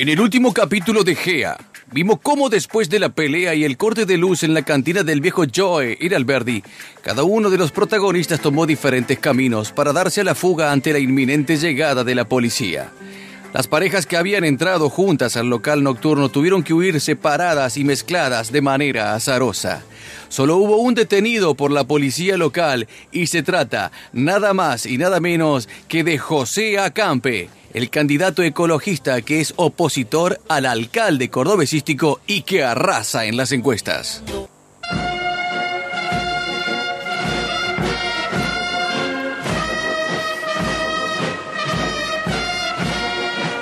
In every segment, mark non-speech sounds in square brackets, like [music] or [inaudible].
En el último capítulo de Gea, vimos cómo después de la pelea y el corte de luz en la cantina del viejo Joe y Alberdi, cada uno de los protagonistas tomó diferentes caminos para darse a la fuga ante la inminente llegada de la policía. Las parejas que habían entrado juntas al local nocturno tuvieron que huir separadas y mezcladas de manera azarosa. Solo hubo un detenido por la policía local y se trata nada más y nada menos que de José Acampe, el candidato ecologista que es opositor al alcalde cordobesístico y que arrasa en las encuestas.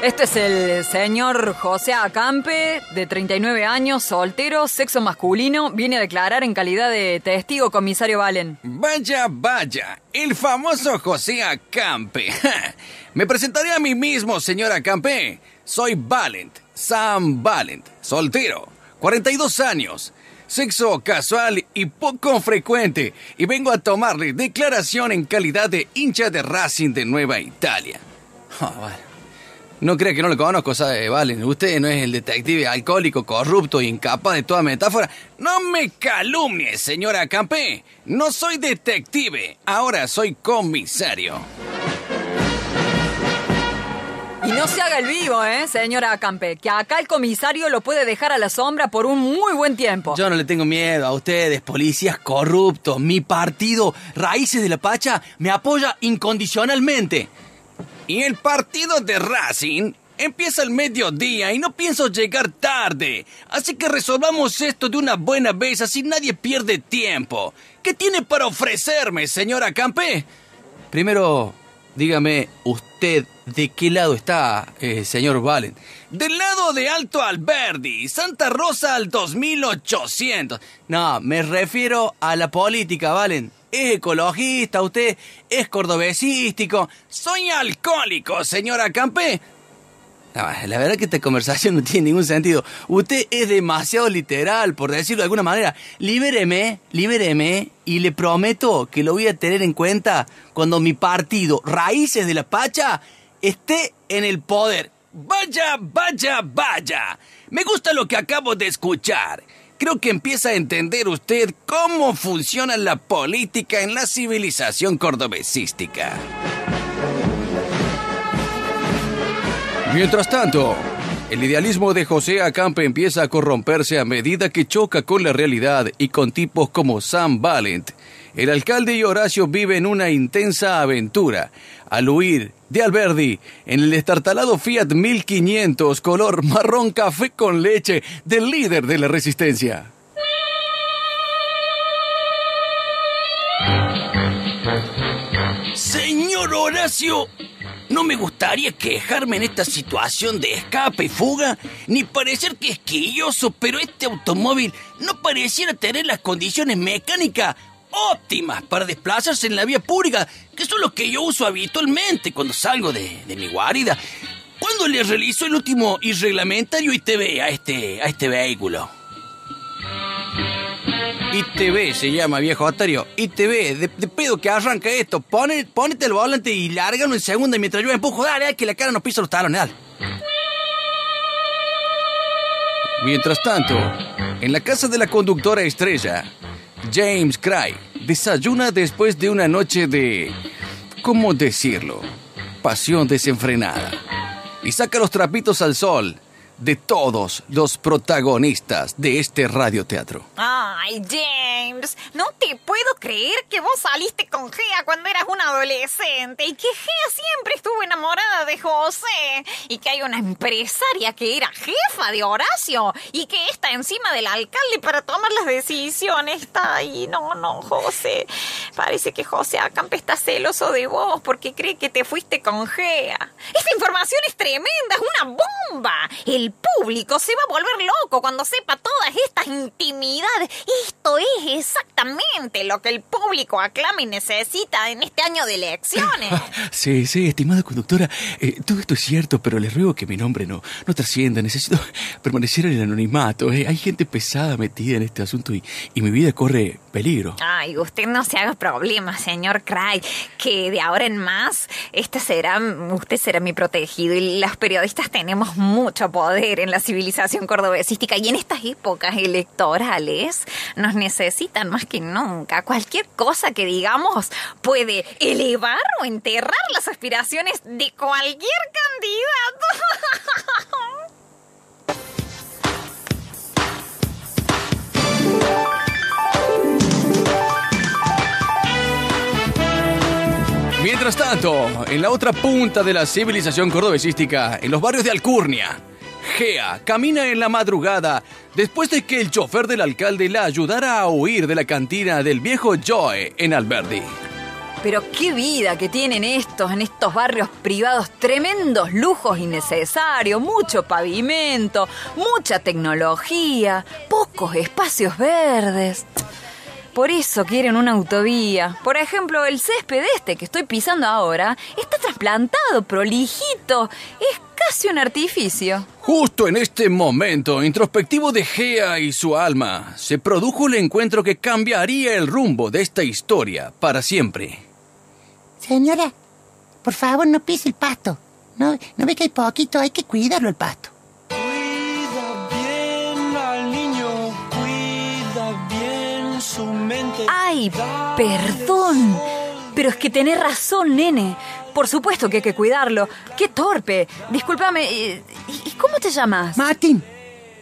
Este es el señor José Acampe, de 39 años, soltero, sexo masculino, viene a declarar en calidad de testigo comisario Valen. Vaya, vaya, el famoso José Acampe. [laughs] Me presentaré a mí mismo, señor Acampe. Soy Valent, Sam Valent, soltero, 42 años, sexo casual y poco frecuente, y vengo a tomarle declaración en calidad de hincha de Racing de Nueva Italia. [laughs] Ah, vale. No crea que no lo conozco, ¿sabe? Valen, usted no es el detective alcohólico, corrupto e incapaz de toda metáfora. No me calumnie, señora Campé. No soy detective, ahora soy comisario. Y no se haga el vivo, ¿eh, señora Acampe? Que acá el comisario lo puede dejar a la sombra por un muy buen tiempo. Yo no le tengo miedo a ustedes, policías corruptos. Mi partido, Raíces de la Pacha, me apoya incondicionalmente. Y el partido de Racing empieza al mediodía y no pienso llegar tarde. Así que resolvamos esto de una buena vez, así nadie pierde tiempo. ¿Qué tiene para ofrecerme, señora Campe? Primero, dígame usted de qué lado está, eh, señor Valen. Del lado de Alto Alberdi, Santa Rosa al 2800. No, me refiero a la política, Valen es ecologista, usted es cordobesístico. Soy alcohólico, señora Campe. la verdad que esta conversación no tiene ningún sentido. Usted es demasiado literal, por decirlo de alguna manera. Libéreme, libéreme, y le prometo que lo voy a tener en cuenta cuando mi partido, Raíces de la Pacha, esté en el poder. Vaya, vaya, vaya. Me gusta lo que acabo de escuchar. Creo que empieza a entender usted cómo funciona la política en la civilización cordobesística. Mientras tanto, el idealismo de José Acampe empieza a corromperse a medida que choca con la realidad y con tipos como Sam Valent. El alcalde y Horacio viven una intensa aventura al huir de Alberdi en el estartalado Fiat 1500 color marrón café con leche del líder de la resistencia. Señor Horacio, no me gustaría quejarme en esta situación de escape y fuga, ni parecer que es quilloso, pero este automóvil no pareciera tener las condiciones mecánicas óptimas para desplazarse en la vía pública, que son los que yo uso habitualmente cuando salgo de, mi guarida. ¿Cuándo le realizó el último irreglamentario ITV a este, a este vehículo? ITV se llama, viejo Otario. ITV, de, pedo que arranca esto. Pone, ponete el volante y lárgalo en segunda mientras yo empujo. Dale, que la cara no pisa los talones, dale. Mientras tanto, en la casa de la conductora estrella, James Cry desayuna después de una noche de... ¿Cómo decirlo? Pasión desenfrenada. Y saca los trapitos al sol de todos los protagonistas de este radioteatro. Ay, No te puedo creer que vos saliste con Gea cuando eras un adolescente y que Gea siempre estuvo enamorada de José y que hay una empresaria que era jefa de Horacio y que está encima del alcalde para tomar las decisiones. Está ahí, no, no, José. Parece que José Acampe está celoso de vos porque cree que te fuiste con Gea. Esta información es tremenda, es una bomba. El público se va a volver loco cuando sepa todas estas intimidades. Esto es exactamente lo que el público aclama y necesita en este año de elecciones. [laughs] Sí, sí, estimada conductora, eh, todo esto es cierto, pero le ruego que mi nombre no, no trascienda. Necesito [laughs] permanecer en el anonimato. eh. Hay gente pesada metida en este asunto y, y mi vida corre peligro. Ay, usted no se haga problema, señor Craig, que de ahora en más, este será, usted será mi protegido y los periodistas tenemos mucho poder en la civilización cordobesística y en estas épocas electorales nos necesitan más que nunca. Cualquier cosa que digamos puede elevar o enterrar las aspiraciones de cualquier candidato. Mientras tanto, en la otra punta de la civilización cordobesística, en los barrios de Alcurnia, Gea camina en la madrugada después de que el chofer del alcalde la ayudara a huir de la cantina del viejo Joe en Alberdi. Pero qué vida que tienen estos en estos barrios privados, tremendos lujos innecesarios, mucho pavimento, mucha tecnología, pocos espacios verdes. Por eso quieren una autovía. Por ejemplo, el césped este que estoy pisando ahora está trasplantado, prolijito. Es casi un artificio. Justo en este momento introspectivo de Gea y su alma, se produjo el encuentro que cambiaría el rumbo de esta historia para siempre. Señora, por favor no pise el pasto. No, no ve que hay poquito, hay que cuidarlo el pasto. Cuida bien al niño, cuida bien su mente. Ay, perdón. Pero es que tenés razón, nene. Por supuesto que hay que cuidarlo. Qué torpe. Discúlpame. eh, ¿Y y cómo te llamas? Martín,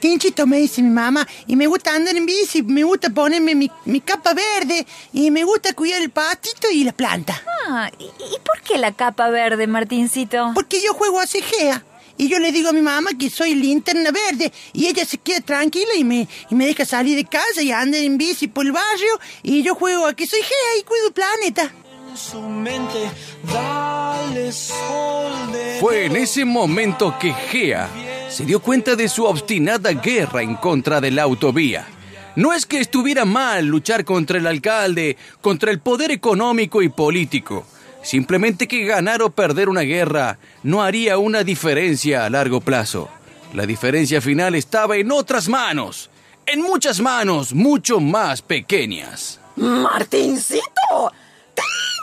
Tinchito me dice mi mamá, y me gusta andar en bici, me gusta ponerme mi, mi capa verde, y me gusta cuidar el pastito y la planta. Ah, ¿y, y por qué la capa verde, Martincito? Porque yo juego a cejea. Y yo le digo a mi mamá que soy linterna verde y ella se queda tranquila y me, y me deja salir de casa y andar en bici por el barrio y yo juego a que soy Gea y cuido el planeta. Su mente, dale sol de Fue en ese momento que Gea se dio cuenta de su obstinada guerra en contra de la autovía. No es que estuviera mal luchar contra el alcalde, contra el poder económico y político. Simplemente que ganar o perder una guerra no haría una diferencia a largo plazo. La diferencia final estaba en otras manos, en muchas manos mucho más pequeñas. ¡Martincito!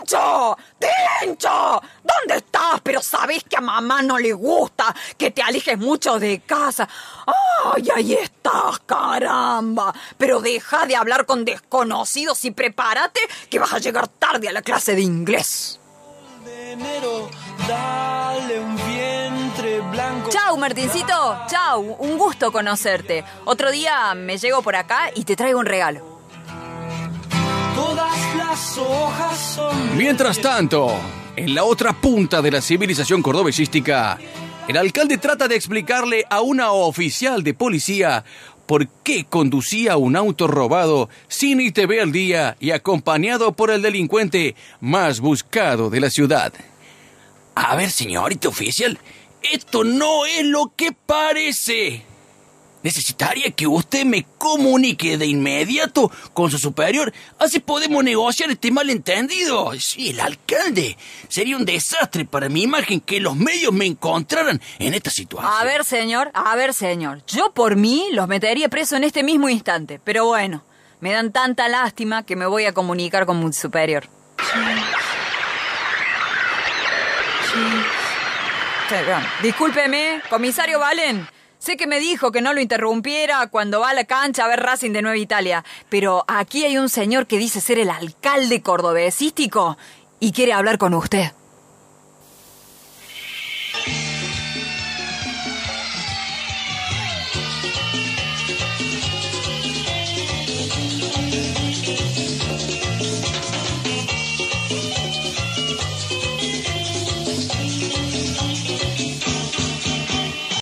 ¡Tincho! ¡Tincho! ¿Dónde estás? Pero sabes que a mamá no le gusta que te alejes mucho de casa. ¡Ay, ahí estás, caramba! Pero deja de hablar con desconocidos y prepárate que vas a llegar tarde a la clase de inglés. enero, dale. Chau, Martincito. Chau, un gusto conocerte. Otro día me llego por acá y te traigo un regalo. Todas las hojas son Mientras tanto, en la otra punta de la civilización cordobesística, el alcalde trata de explicarle a una oficial de policía por qué conducía un auto robado sin ITV al día y acompañado por el delincuente más buscado de la ciudad. A ver, señorita oficial, esto no es lo que parece. Necesitaría que usted me comunique de inmediato con su superior, así podemos negociar este malentendido. Sí, el alcalde. Sería un desastre para mi imagen que los medios me encontraran en esta situación. A ver, señor, a ver, señor. Yo por mí los metería preso en este mismo instante. Pero bueno, me dan tanta lástima que me voy a comunicar con mi superior. Perdón. Discúlpeme, comisario Valen. Sé que me dijo que no lo interrumpiera cuando va a la cancha a ver Racing de Nueva Italia, pero aquí hay un señor que dice ser el alcalde cordobesístico y quiere hablar con usted.